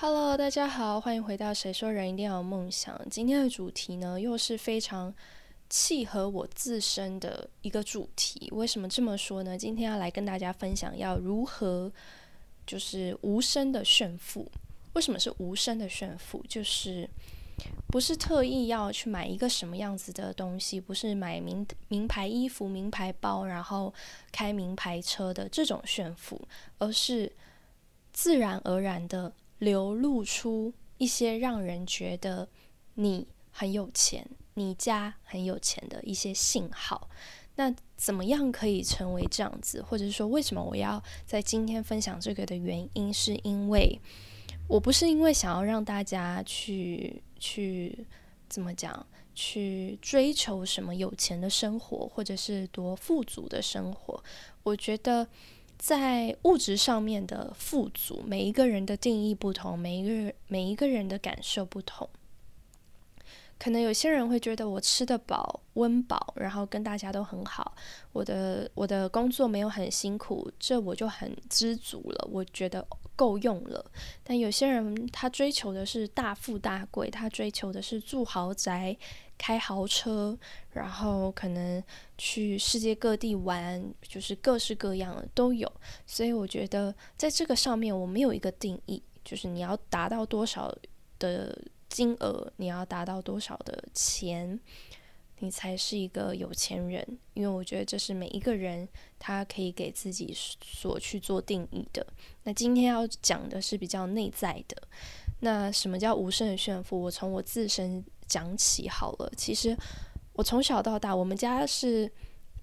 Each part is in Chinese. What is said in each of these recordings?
Hello，大家好，欢迎回到《谁说人一定要有梦想》。今天的主题呢，又是非常契合我自身的一个主题。为什么这么说呢？今天要来跟大家分享要如何就是无声的炫富。为什么是无声的炫富？就是不是特意要去买一个什么样子的东西，不是买名名牌衣服、名牌包，然后开名牌车的这种炫富，而是自然而然的。流露出一些让人觉得你很有钱、你家很有钱的一些信号。那怎么样可以成为这样子？或者说，为什么我要在今天分享这个的原因，是因为我不是因为想要让大家去去怎么讲，去追求什么有钱的生活，或者是多富足的生活。我觉得。在物质上面的富足，每一个人的定义不同，每一个人每一个人的感受不同。可能有些人会觉得我吃得饱、温饱，然后跟大家都很好，我的我的工作没有很辛苦，这我就很知足了，我觉得够用了。但有些人他追求的是大富大贵，他追求的是住豪宅、开豪车，然后可能去世界各地玩，就是各式各样的都有。所以我觉得在这个上面我没有一个定义，就是你要达到多少的。金额你要达到多少的钱，你才是一个有钱人？因为我觉得这是每一个人他可以给自己所去做定义的。那今天要讲的是比较内在的。那什么叫无声的炫富？我从我自身讲起好了。其实我从小到大，我们家是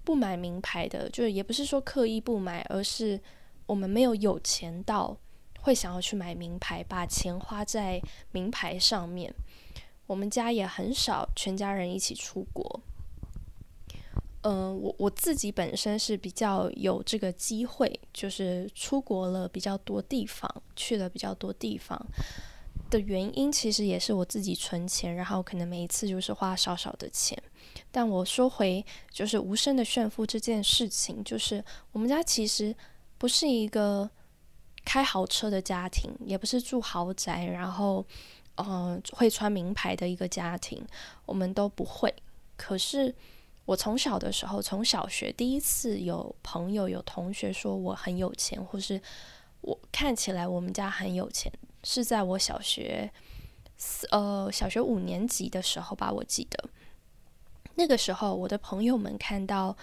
不买名牌的，就是也不是说刻意不买，而是我们没有有钱到。会想要去买名牌，把钱花在名牌上面。我们家也很少全家人一起出国。嗯，我我自己本身是比较有这个机会，就是出国了比较多地方，去了比较多地方的原因，其实也是我自己存钱，然后可能每一次就是花少少的钱。但我说回就是无声的炫富这件事情，就是我们家其实不是一个。开豪车的家庭，也不是住豪宅，然后，嗯，会穿名牌的一个家庭，我们都不会。可是我从小的时候，从小学第一次有朋友、有同学说我很有钱，或是我看起来我们家很有钱，是在我小学四呃小学五年级的时候吧，我记得那个时候我的朋友们看到。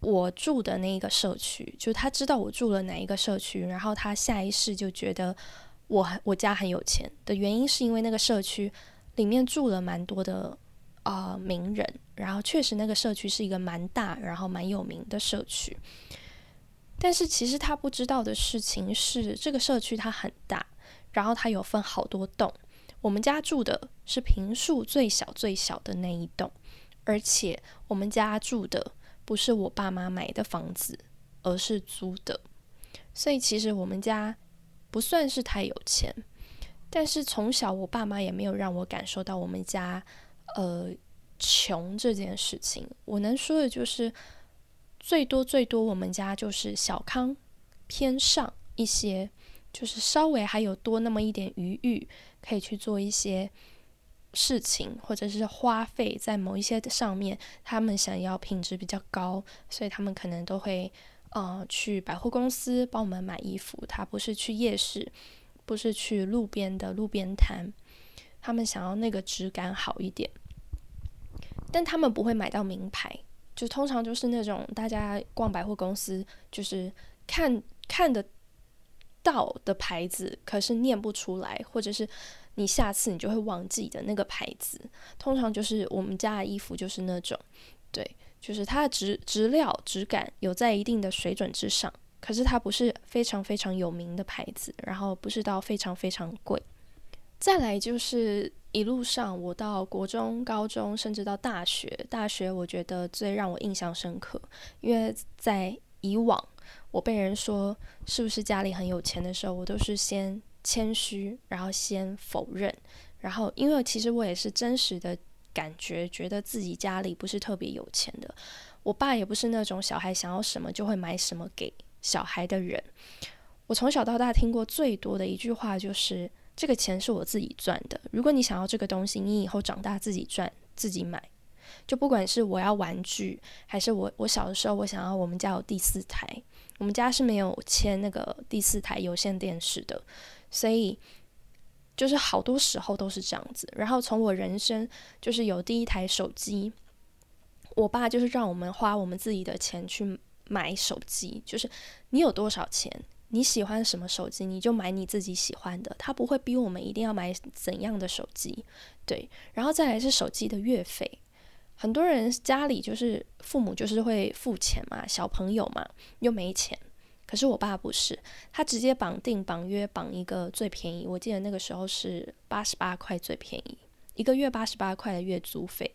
我住的那个社区，就他知道我住了哪一个社区，然后他下意识就觉得我我家很有钱的原因，是因为那个社区里面住了蛮多的啊名人，然后确实那个社区是一个蛮大，然后蛮有名的社区。但是其实他不知道的事情是，这个社区它很大，然后它有分好多栋，我们家住的是平数最小最小的那一栋，而且我们家住的。不是我爸妈买的房子，而是租的，所以其实我们家不算是太有钱，但是从小我爸妈也没有让我感受到我们家呃穷这件事情。我能说的就是，最多最多我们家就是小康偏上一些，就是稍微还有多那么一点余裕，可以去做一些。事情或者是花费在某一些上面，他们想要品质比较高，所以他们可能都会呃去百货公司帮我们买衣服。他不是去夜市，不是去路边的路边摊，他们想要那个质感好一点，但他们不会买到名牌，就通常就是那种大家逛百货公司就是看看的到的牌子，可是念不出来，或者是。你下次你就会忘记的那个牌子，通常就是我们家的衣服就是那种，对，就是它的质质料质感有在一定的水准之上，可是它不是非常非常有名的牌子，然后不是到非常非常贵。再来就是一路上我到国中、高中，甚至到大学，大学我觉得最让我印象深刻，因为在以往我被人说是不是家里很有钱的时候，我都是先。谦虚，然后先否认，然后因为其实我也是真实的感觉，觉得自己家里不是特别有钱的。我爸也不是那种小孩想要什么就会买什么给小孩的人。我从小到大听过最多的一句话就是：“这个钱是我自己赚的。如果你想要这个东西，你以后长大自己赚自己买。就不管是我要玩具，还是我我小的时候我想要我们家有第四台，我们家是没有签那个第四台有线电视的，所以就是好多时候都是这样子。然后从我人生就是有第一台手机，我爸就是让我们花我们自己的钱去买手机，就是你有多少钱。你喜欢什么手机，你就买你自己喜欢的，他不会逼我们一定要买怎样的手机，对。然后再来是手机的月费，很多人家里就是父母就是会付钱嘛，小朋友嘛又没钱，可是我爸不是，他直接绑定绑约绑一个最便宜，我记得那个时候是八十八块最便宜，一个月八十八块的月租费，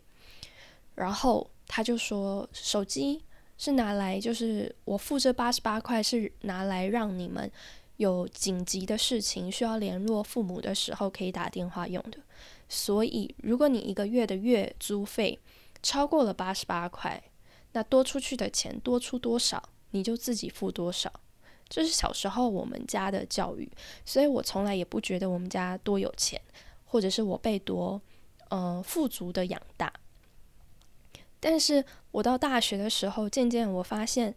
然后他就说手机。是拿来，就是我付这八十八块是拿来让你们有紧急的事情需要联络父母的时候可以打电话用的。所以，如果你一个月的月租费超过了八十八块，那多出去的钱多出多少，你就自己付多少。这是小时候我们家的教育，所以我从来也不觉得我们家多有钱，或者是我被多呃富足的养大。但是我到大学的时候，渐渐我发现，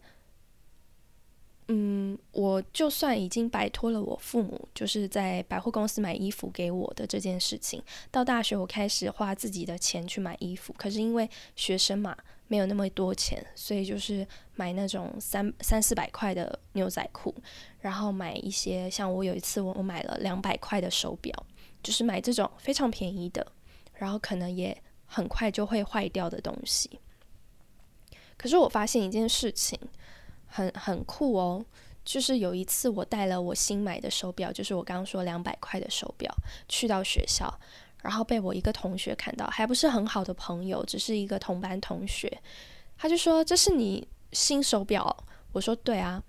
嗯，我就算已经摆脱了我父母就是在百货公司买衣服给我的这件事情，到大学我开始花自己的钱去买衣服。可是因为学生嘛，没有那么多钱，所以就是买那种三三四百块的牛仔裤，然后买一些像我有一次我我买了两百块的手表，就是买这种非常便宜的，然后可能也。很快就会坏掉的东西。可是我发现一件事情，很很酷哦，就是有一次我带了我新买的手表，就是我刚刚说两百块的手表，去到学校，然后被我一个同学看到，还不是很好的朋友，只是一个同班同学，他就说：“这是你新手表？”我说：“对啊。”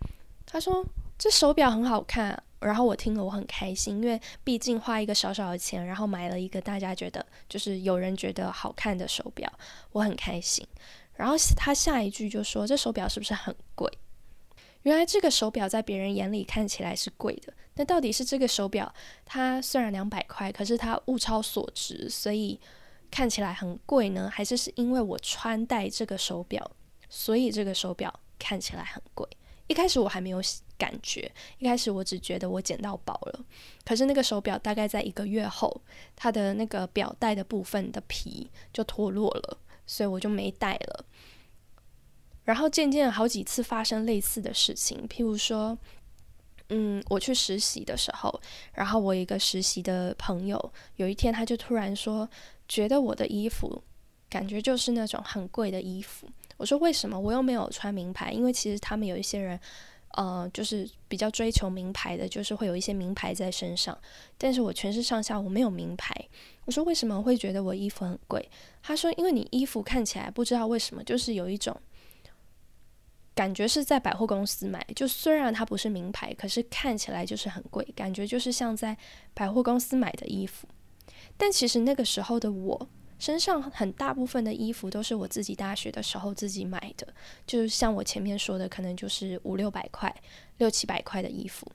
他说：“这手表很好看。”然后我听了，我很开心，因为毕竟花一个小小的钱，然后买了一个大家觉得就是有人觉得好看的手表，我很开心。然后他下一句就说：“这手表是不是很贵？”原来这个手表在别人眼里看起来是贵的，那到底是这个手表它虽然两百块，可是它物超所值，所以看起来很贵呢？还是是因为我穿戴这个手表，所以这个手表看起来很贵？一开始我还没有感觉，一开始我只觉得我捡到宝了。可是那个手表大概在一个月后，它的那个表带的部分的皮就脱落了，所以我就没戴了。然后渐渐好几次发生类似的事情，譬如说，嗯，我去实习的时候，然后我一个实习的朋友，有一天他就突然说，觉得我的衣服感觉就是那种很贵的衣服。我说为什么我又没有穿名牌？因为其实他们有一些人，呃，就是比较追求名牌的，就是会有一些名牌在身上。但是我全身上下我没有名牌。我说为什么会觉得我衣服很贵？他说因为你衣服看起来不知道为什么，就是有一种感觉是在百货公司买，就虽然它不是名牌，可是看起来就是很贵，感觉就是像在百货公司买的衣服。但其实那个时候的我。身上很大部分的衣服都是我自己大学的时候自己买的，就是像我前面说的，可能就是五六百块、六七百块的衣服。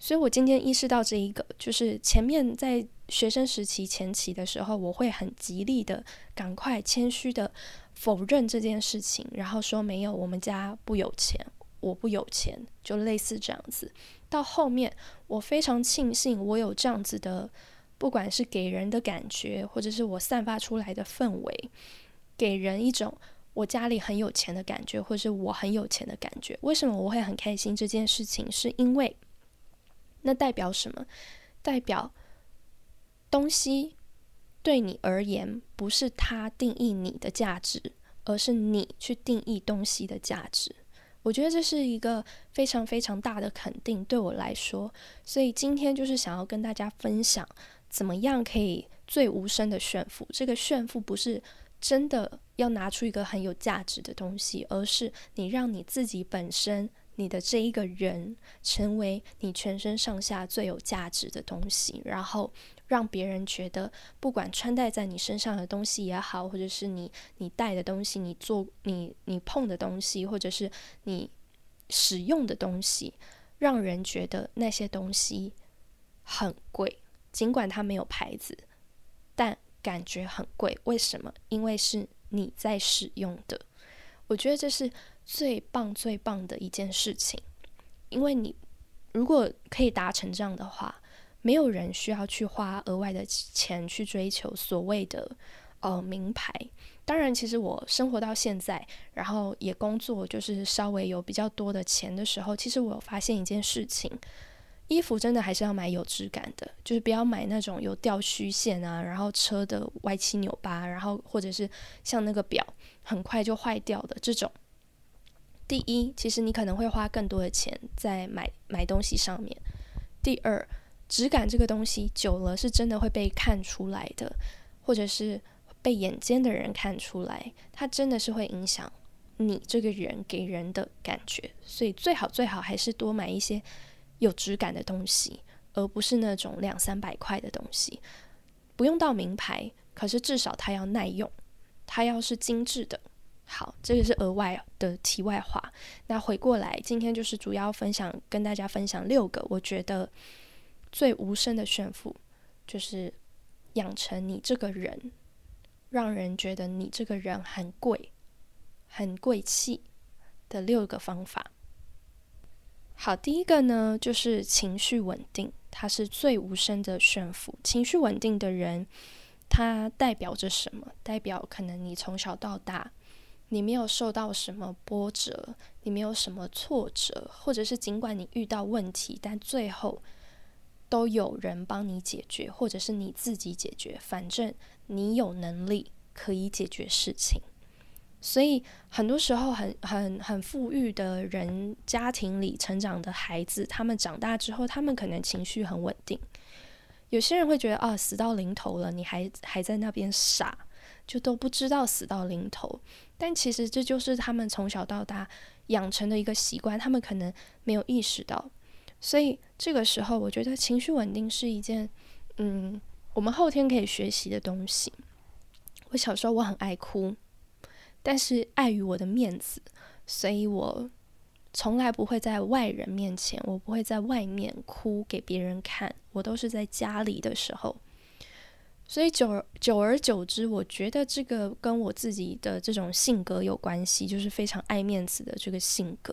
所以我今天意识到这一个，就是前面在学生时期前期的时候，我会很极力的赶快谦虚的否认这件事情，然后说没有，我们家不有钱，我不有钱，就类似这样子。到后面，我非常庆幸我有这样子的。不管是给人的感觉，或者是我散发出来的氛围，给人一种我家里很有钱的感觉，或是我很有钱的感觉。为什么我会很开心？这件事情是因为，那代表什么？代表东西对你而言不是它定义你的价值，而是你去定义东西的价值。我觉得这是一个非常非常大的肯定，对我来说。所以今天就是想要跟大家分享。怎么样可以最无声的炫富？这个炫富不是真的要拿出一个很有价值的东西，而是你让你自己本身，你的这一个人成为你全身上下最有价值的东西，然后让别人觉得，不管穿戴在你身上的东西也好，或者是你你带的东西，你做你你碰的东西，或者是你使用的东西，让人觉得那些东西。很贵，尽管它没有牌子，但感觉很贵。为什么？因为是你在使用的。我觉得这是最棒、最棒的一件事情，因为你如果可以达成这样的话，没有人需要去花额外的钱去追求所谓的呃名牌。当然，其实我生活到现在，然后也工作，就是稍微有比较多的钱的时候，其实我有发现一件事情：衣服真的还是要买有质感的，就是不要买那种有掉虚线啊，然后车的歪七扭八，然后或者是像那个表很快就坏掉的这种。第一，其实你可能会花更多的钱在买买东西上面；第二，质感这个东西久了是真的会被看出来的，或者是。被眼尖的人看出来，它真的是会影响你这个人给人的感觉，所以最好最好还是多买一些有质感的东西，而不是那种两三百块的东西。不用到名牌，可是至少它要耐用，它要是精致的。好，这个是额外的题外话。那回过来，今天就是主要分享，跟大家分享六个我觉得最无声的炫富，就是养成你这个人。让人觉得你这个人很贵、很贵气的六个方法。好，第一个呢，就是情绪稳定，它是最无声的炫富。情绪稳定的人，它代表着什么？代表可能你从小到大，你没有受到什么波折，你没有什么挫折，或者是尽管你遇到问题，但最后。都有人帮你解决，或者是你自己解决，反正你有能力可以解决事情。所以很多时候，很很很富裕的人家庭里成长的孩子，他们长大之后，他们可能情绪很稳定。有些人会觉得啊，死到临头了，你还还在那边傻，就都不知道死到临头。但其实这就是他们从小到大养成的一个习惯，他们可能没有意识到。所以这个时候，我觉得情绪稳定是一件，嗯，我们后天可以学习的东西。我小时候我很爱哭，但是碍于我的面子，所以我从来不会在外人面前，我不会在外面哭给别人看，我都是在家里的时候。所以久而久而久之，我觉得这个跟我自己的这种性格有关系，就是非常爱面子的这个性格，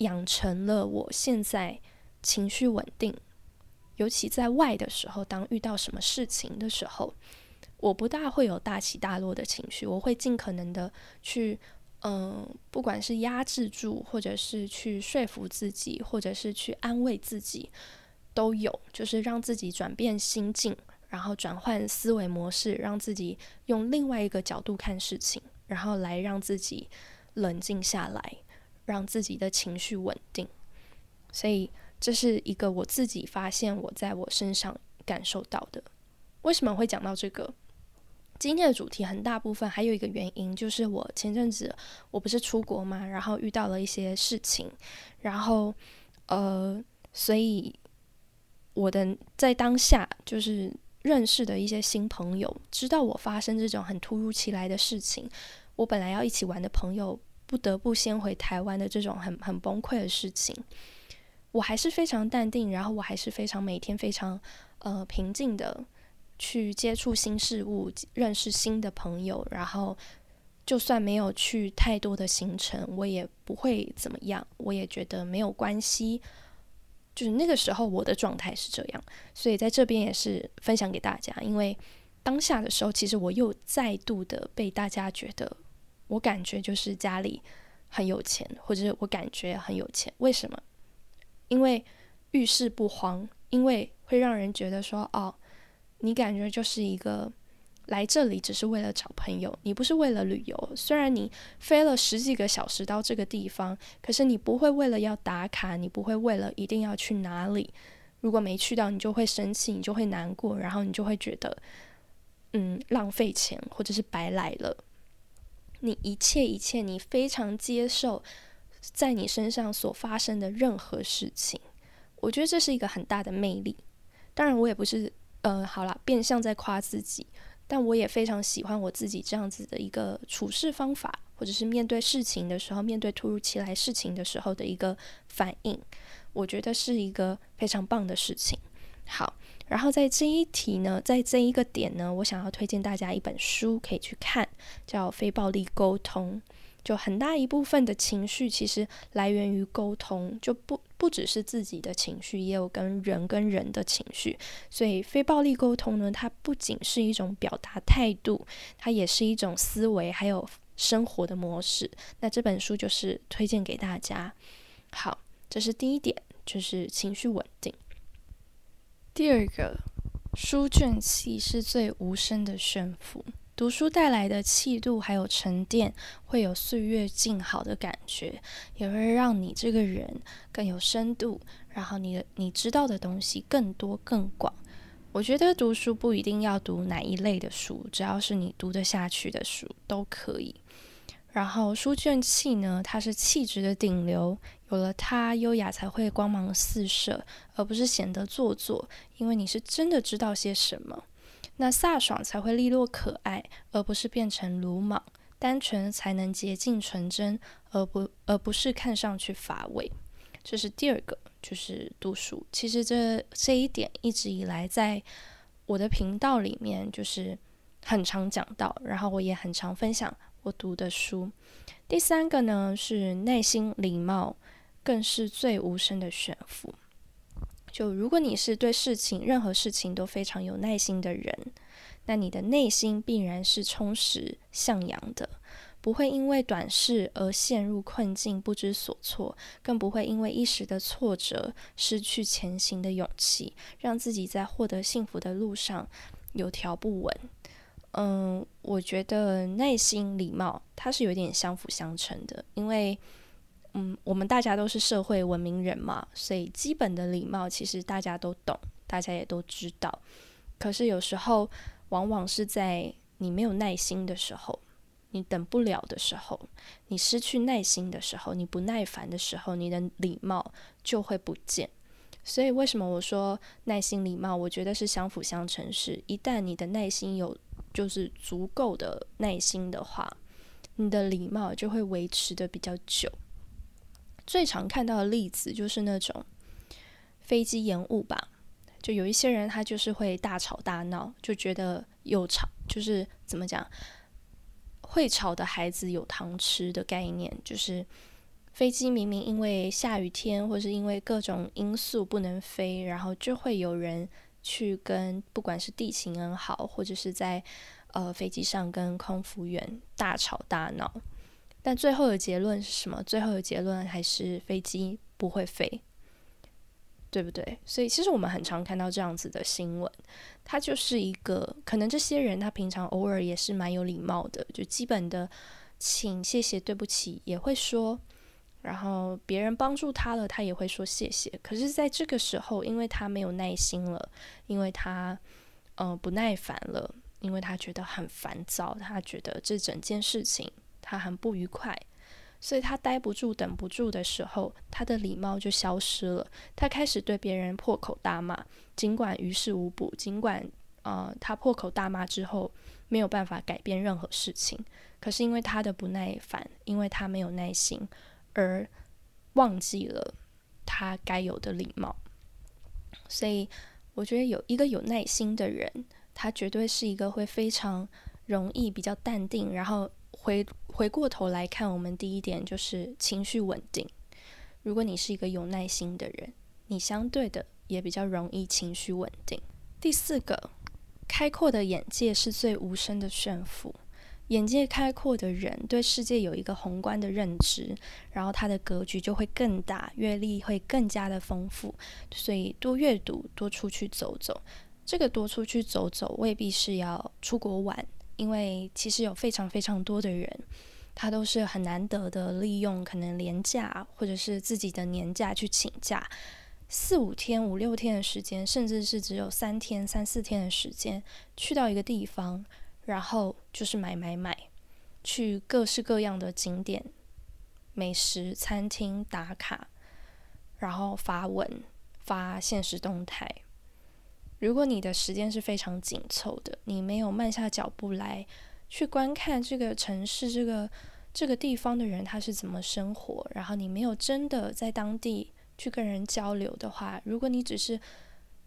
养成了我现在。情绪稳定，尤其在外的时候，当遇到什么事情的时候，我不大会有大起大落的情绪，我会尽可能的去，嗯，不管是压制住，或者是去说服自己，或者是去安慰自己，都有，就是让自己转变心境，然后转换思维模式，让自己用另外一个角度看事情，然后来让自己冷静下来，让自己的情绪稳定，所以。这是一个我自己发现我在我身上感受到的。为什么会讲到这个？今天的主题很大部分还有一个原因，就是我前阵子我不是出国嘛，然后遇到了一些事情，然后呃，所以我的在当下就是认识的一些新朋友，知道我发生这种很突如其来的事情，我本来要一起玩的朋友不得不先回台湾的这种很很崩溃的事情。我还是非常淡定，然后我还是非常每天非常呃平静的去接触新事物，认识新的朋友，然后就算没有去太多的行程，我也不会怎么样，我也觉得没有关系。就是那个时候我的状态是这样，所以在这边也是分享给大家，因为当下的时候，其实我又再度的被大家觉得，我感觉就是家里很有钱，或者是我感觉很有钱，为什么？因为遇事不慌，因为会让人觉得说，哦，你感觉就是一个来这里只是为了找朋友，你不是为了旅游。虽然你飞了十几个小时到这个地方，可是你不会为了要打卡，你不会为了一定要去哪里。如果没去到，你就会生气，你就会难过，然后你就会觉得，嗯，浪费钱或者是白来了。你一切一切，你非常接受。在你身上所发生的任何事情，我觉得这是一个很大的魅力。当然，我也不是呃，好了，变相在夸自己，但我也非常喜欢我自己这样子的一个处事方法，或者是面对事情的时候，面对突如其来事情的时候的一个反应，我觉得是一个非常棒的事情。好，然后在这一题呢，在这一个点呢，我想要推荐大家一本书可以去看，叫《非暴力沟通》。就很大一部分的情绪其实来源于沟通，就不不只是自己的情绪，也有跟人跟人的情绪。所以非暴力沟通呢，它不仅是一种表达态度，它也是一种思维，还有生活的模式。那这本书就是推荐给大家。好，这是第一点，就是情绪稳定。第二个，书卷气是最无声的炫富。读书带来的气度还有沉淀，会有岁月静好的感觉，也会让你这个人更有深度，然后你的你知道的东西更多更广。我觉得读书不一定要读哪一类的书，只要是你读得下去的书都可以。然后书卷气呢，它是气质的顶流，有了它，优雅才会光芒四射，而不是显得做作，因为你是真的知道些什么。那飒爽才会利落可爱，而不是变成鲁莽；单纯才能洁净纯真，而不而不是看上去乏味。这是第二个，就是读书。其实这这一点一直以来在我的频道里面就是很常讲到，然后我也很常分享我读的书。第三个呢是耐心礼貌，更是最无声的炫富。就如果你是对事情任何事情都非常有耐心的人，那你的内心必然是充实向阳的，不会因为短视而陷入困境不知所措，更不会因为一时的挫折失去前行的勇气，让自己在获得幸福的路上有条不紊。嗯，我觉得耐心、礼貌它是有点相辅相成的，因为。嗯，我们大家都是社会文明人嘛，所以基本的礼貌其实大家都懂，大家也都知道。可是有时候，往往是在你没有耐心的时候，你等不了的时候，你失去耐心的时候，你不耐烦的时候，你的礼貌就会不见。所以为什么我说耐心、礼貌，我觉得是相辅相成。是一旦你的耐心有就是足够的耐心的话，你的礼貌就会维持的比较久。最常看到的例子就是那种飞机延误吧，就有一些人他就是会大吵大闹，就觉得有吵就是怎么讲，会吵的孩子有糖吃的概念，就是飞机明明因为下雨天或是因为各种因素不能飞，然后就会有人去跟不管是地勤很好，或者是在呃飞机上跟空服员大吵大闹。但最后的结论是什么？最后的结论还是飞机不会飞，对不对？所以其实我们很常看到这样子的新闻，它就是一个可能这些人他平常偶尔也是蛮有礼貌的，就基本的请、谢谢、对不起也会说，然后别人帮助他了，他也会说谢谢。可是在这个时候，因为他没有耐心了，因为他呃不耐烦了，因为他觉得很烦躁，他觉得这整件事情。他很不愉快，所以他待不住、等不住的时候，他的礼貌就消失了。他开始对别人破口大骂，尽管于事无补，尽管呃他破口大骂之后没有办法改变任何事情，可是因为他的不耐烦，因为他没有耐心，而忘记了他该有的礼貌。所以我觉得有一个有耐心的人，他绝对是一个会非常容易、比较淡定，然后。回回过头来看，我们第一点就是情绪稳定。如果你是一个有耐心的人，你相对的也比较容易情绪稳定。第四个，开阔的眼界是最无声的炫富。眼界开阔的人对世界有一个宏观的认知，然后他的格局就会更大，阅历会更加的丰富。所以多阅读，多出去走走。这个多出去走走，未必是要出国玩。因为其实有非常非常多的人，他都是很难得的利用可能年假或者是自己的年假去请假，四五天、五六天的时间，甚至是只有三天、三四天的时间，去到一个地方，然后就是买买买，去各式各样的景点、美食餐厅打卡，然后发文、发现实动态。如果你的时间是非常紧凑的，你没有慢下脚步来去观看这个城市、这个这个地方的人他是怎么生活，然后你没有真的在当地去跟人交流的话，如果你只是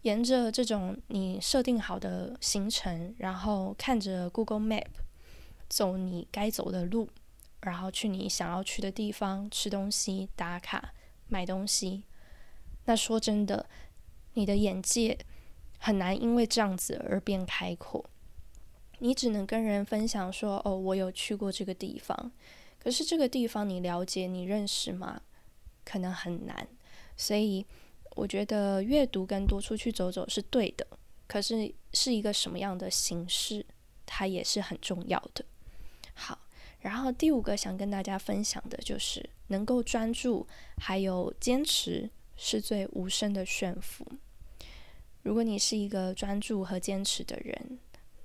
沿着这种你设定好的行程，然后看着 Google Map 走你该走的路，然后去你想要去的地方吃东西、打卡、买东西。那说真的，你的眼界很难因为这样子而变开阔。你只能跟人分享说：“哦，我有去过这个地方。”可是这个地方你了解、你认识吗？可能很难。所以我觉得阅读跟多出去走走是对的。可是是一个什么样的形式，它也是很重要的。好，然后第五个想跟大家分享的就是能够专注还有坚持是最无声的炫富。如果你是一个专注和坚持的人。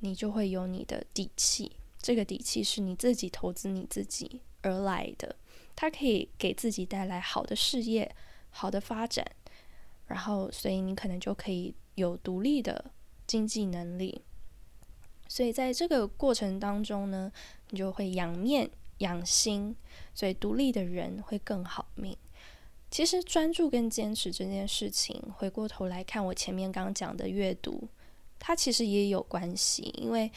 你就会有你的底气，这个底气是你自己投资你自己而来的，它可以给自己带来好的事业、好的发展，然后所以你可能就可以有独立的经济能力。所以在这个过程当中呢，你就会养面养心，所以独立的人会更好命。其实专注跟坚持这件事情，回过头来看我前面刚讲的阅读。它其实也有关系，因为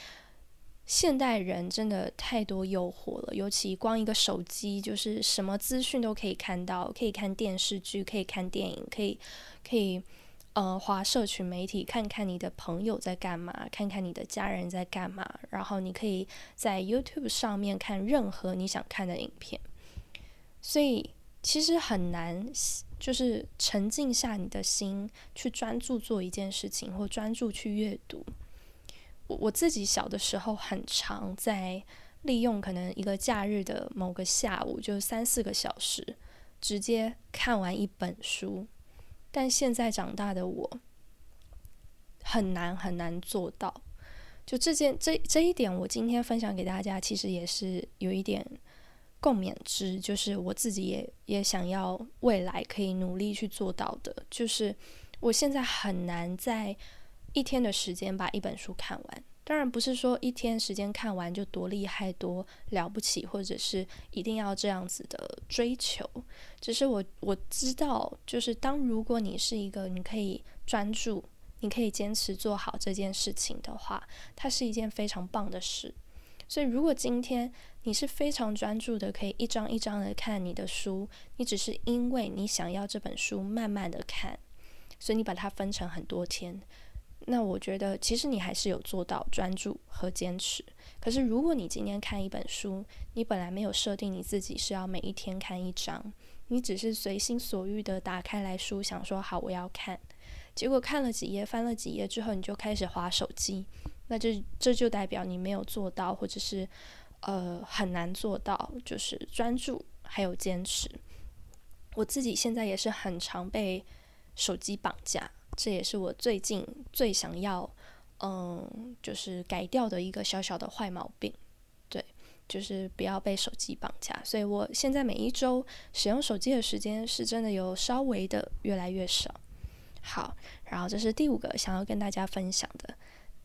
现代人真的太多诱惑了，尤其光一个手机，就是什么资讯都可以看到，可以看电视剧，可以看电影，可以可以呃，划社群媒体，看看你的朋友在干嘛，看看你的家人在干嘛，然后你可以在 YouTube 上面看任何你想看的影片，所以其实很难。就是沉静下你的心，去专注做一件事情，或专注去阅读。我我自己小的时候，很常在利用可能一个假日的某个下午，就三四个小时，直接看完一本书。但现在长大的我，很难很难做到。就这件这这一点，我今天分享给大家，其实也是有一点。共勉之，就是我自己也也想要未来可以努力去做到的。就是我现在很难在一天的时间把一本书看完。当然不是说一天时间看完就多厉害、多了不起，或者是一定要这样子的追求。只是我我知道，就是当如果你是一个你可以专注、你可以坚持做好这件事情的话，它是一件非常棒的事。所以如果今天，你是非常专注的，可以一张一张的看你的书。你只是因为你想要这本书慢慢的看，所以你把它分成很多天。那我觉得其实你还是有做到专注和坚持。可是如果你今天看一本书，你本来没有设定你自己是要每一天看一章，你只是随心所欲的打开来书，想说好我要看，结果看了几页，翻了几页之后，你就开始划手机，那这这就代表你没有做到，或者是。呃，很难做到，就是专注还有坚持。我自己现在也是很常被手机绑架，这也是我最近最想要，嗯，就是改掉的一个小小的坏毛病。对，就是不要被手机绑架。所以我现在每一周使用手机的时间是真的有稍微的越来越少。好，然后这是第五个想要跟大家分享的。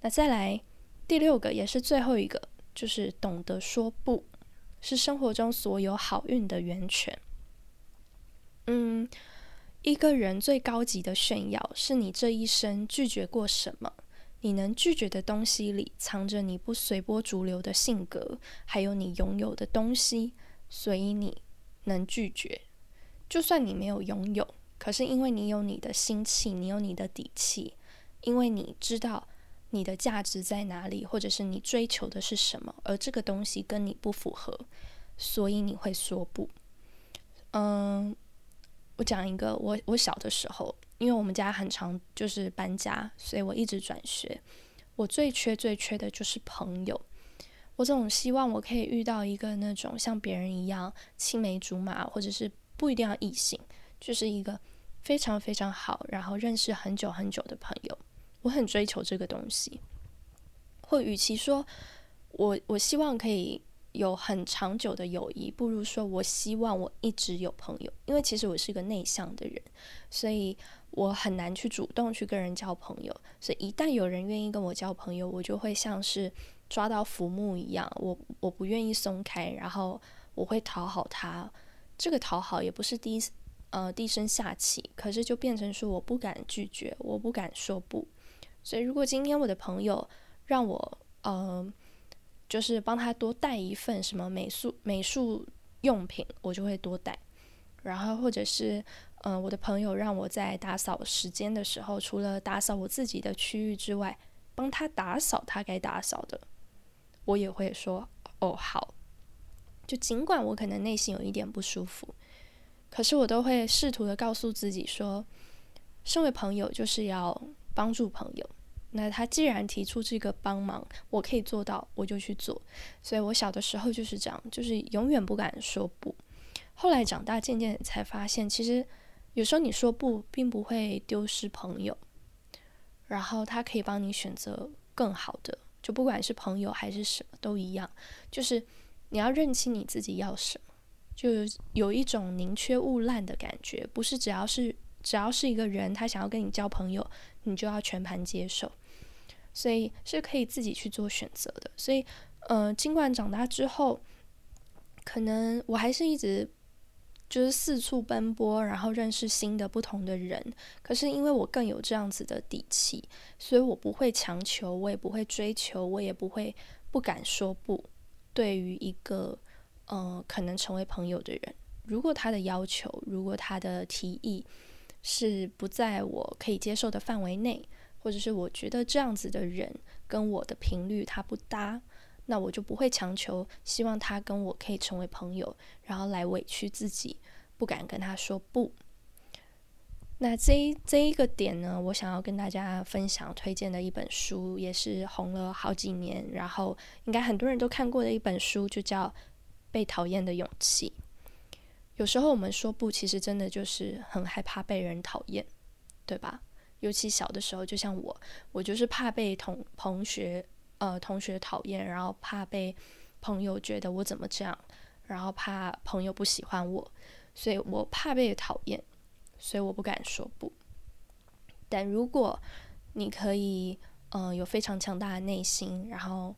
那再来第六个，也是最后一个。就是懂得说不，是生活中所有好运的源泉。嗯，一个人最高级的炫耀，是你这一生拒绝过什么？你能拒绝的东西里，藏着你不随波逐流的性格，还有你拥有的东西，所以你能拒绝。就算你没有拥有，可是因为你有你的心气，你有你的底气，因为你知道。你的价值在哪里，或者是你追求的是什么？而这个东西跟你不符合，所以你会说不。嗯，我讲一个，我我小的时候，因为我们家很常就是搬家，所以我一直转学。我最缺最缺的就是朋友。我总希望我可以遇到一个那种像别人一样青梅竹马，或者是不一定要异性，就是一个非常非常好，然后认识很久很久的朋友。我很追求这个东西，或与其说我我希望可以有很长久的友谊，不如说我希望我一直有朋友。因为其实我是个内向的人，所以我很难去主动去跟人交朋友。所以一旦有人愿意跟我交朋友，我就会像是抓到浮木一样，我我不愿意松开，然后我会讨好他。这个讨好也不是低呃低声下气，可是就变成说我不敢拒绝，我不敢说不。所以如果今天我的朋友让我呃就是帮他多带一份什么美术美术用品，我就会多带。然后或者是嗯我的朋友让我在打扫时间的时候，除了打扫我自己的区域之外，帮他打扫他该打扫的，我也会说哦好。就尽管我可能内心有一点不舒服，可是我都会试图的告诉自己说，身为朋友就是要帮助朋友。那他既然提出这个帮忙，我可以做到，我就去做。所以我小的时候就是这样，就是永远不敢说不。后来长大，渐渐才发现，其实有时候你说不，并不会丢失朋友。然后他可以帮你选择更好的，就不管是朋友还是什么都一样，就是。你要认清你自己要什么，就有一种宁缺毋滥的感觉，不是只要是只要是一个人他想要跟你交朋友，你就要全盘接受，所以是可以自己去做选择的。所以，呃，尽管长大之后，可能我还是一直就是四处奔波，然后认识新的不同的人，可是因为我更有这样子的底气，所以我不会强求，我也不会追求，我也不会不敢说不。对于一个呃可能成为朋友的人，如果他的要求，如果他的提议是不在我可以接受的范围内，或者是我觉得这样子的人跟我的频率他不搭，那我就不会强求，希望他跟我可以成为朋友，然后来委屈自己，不敢跟他说不。那这这一个点呢，我想要跟大家分享推荐的一本书，也是红了好几年，然后应该很多人都看过的一本书，就叫《被讨厌的勇气》。有时候我们说不，其实真的就是很害怕被人讨厌，对吧？尤其小的时候，就像我，我就是怕被同同学呃同学讨厌，然后怕被朋友觉得我怎么这样，然后怕朋友不喜欢我，所以我怕被讨厌。所以我不敢说不，但如果你可以，嗯，有非常强大的内心，然后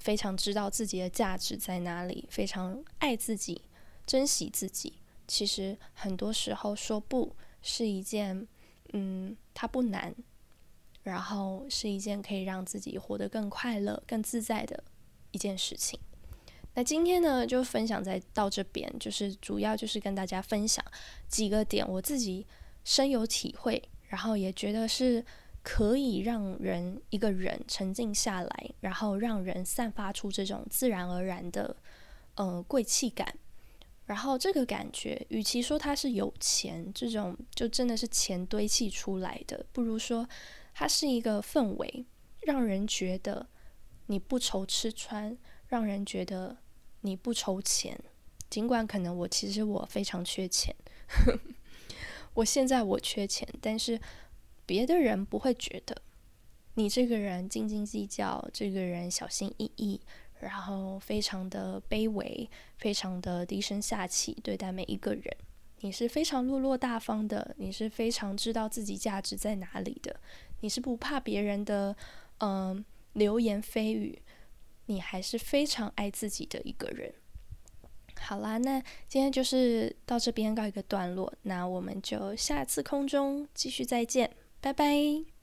非常知道自己的价值在哪里，非常爱自己、珍惜自己，其实很多时候说不是一件，嗯，它不难，然后是一件可以让自己活得更快乐、更自在的一件事情。那今天呢，就分享在到这边，就是主要就是跟大家分享几个点，我自己深有体会，然后也觉得是可以让人一个人沉静下来，然后让人散发出这种自然而然的呃贵气感。然后这个感觉，与其说它是有钱，这种就真的是钱堆砌出来的，不如说它是一个氛围，让人觉得你不愁吃穿，让人觉得。你不愁钱，尽管可能我其实我非常缺钱，我现在我缺钱，但是别的人不会觉得你这个人斤斤计较，这个人小心翼翼，然后非常的卑微，非常的低声下气对待每一个人。你是非常落落大方的，你是非常知道自己价值在哪里的，你是不怕别人的嗯流言蜚语。你还是非常爱自己的一个人。好啦，那今天就是到这边告一个段落，那我们就下次空中继续再见，拜拜。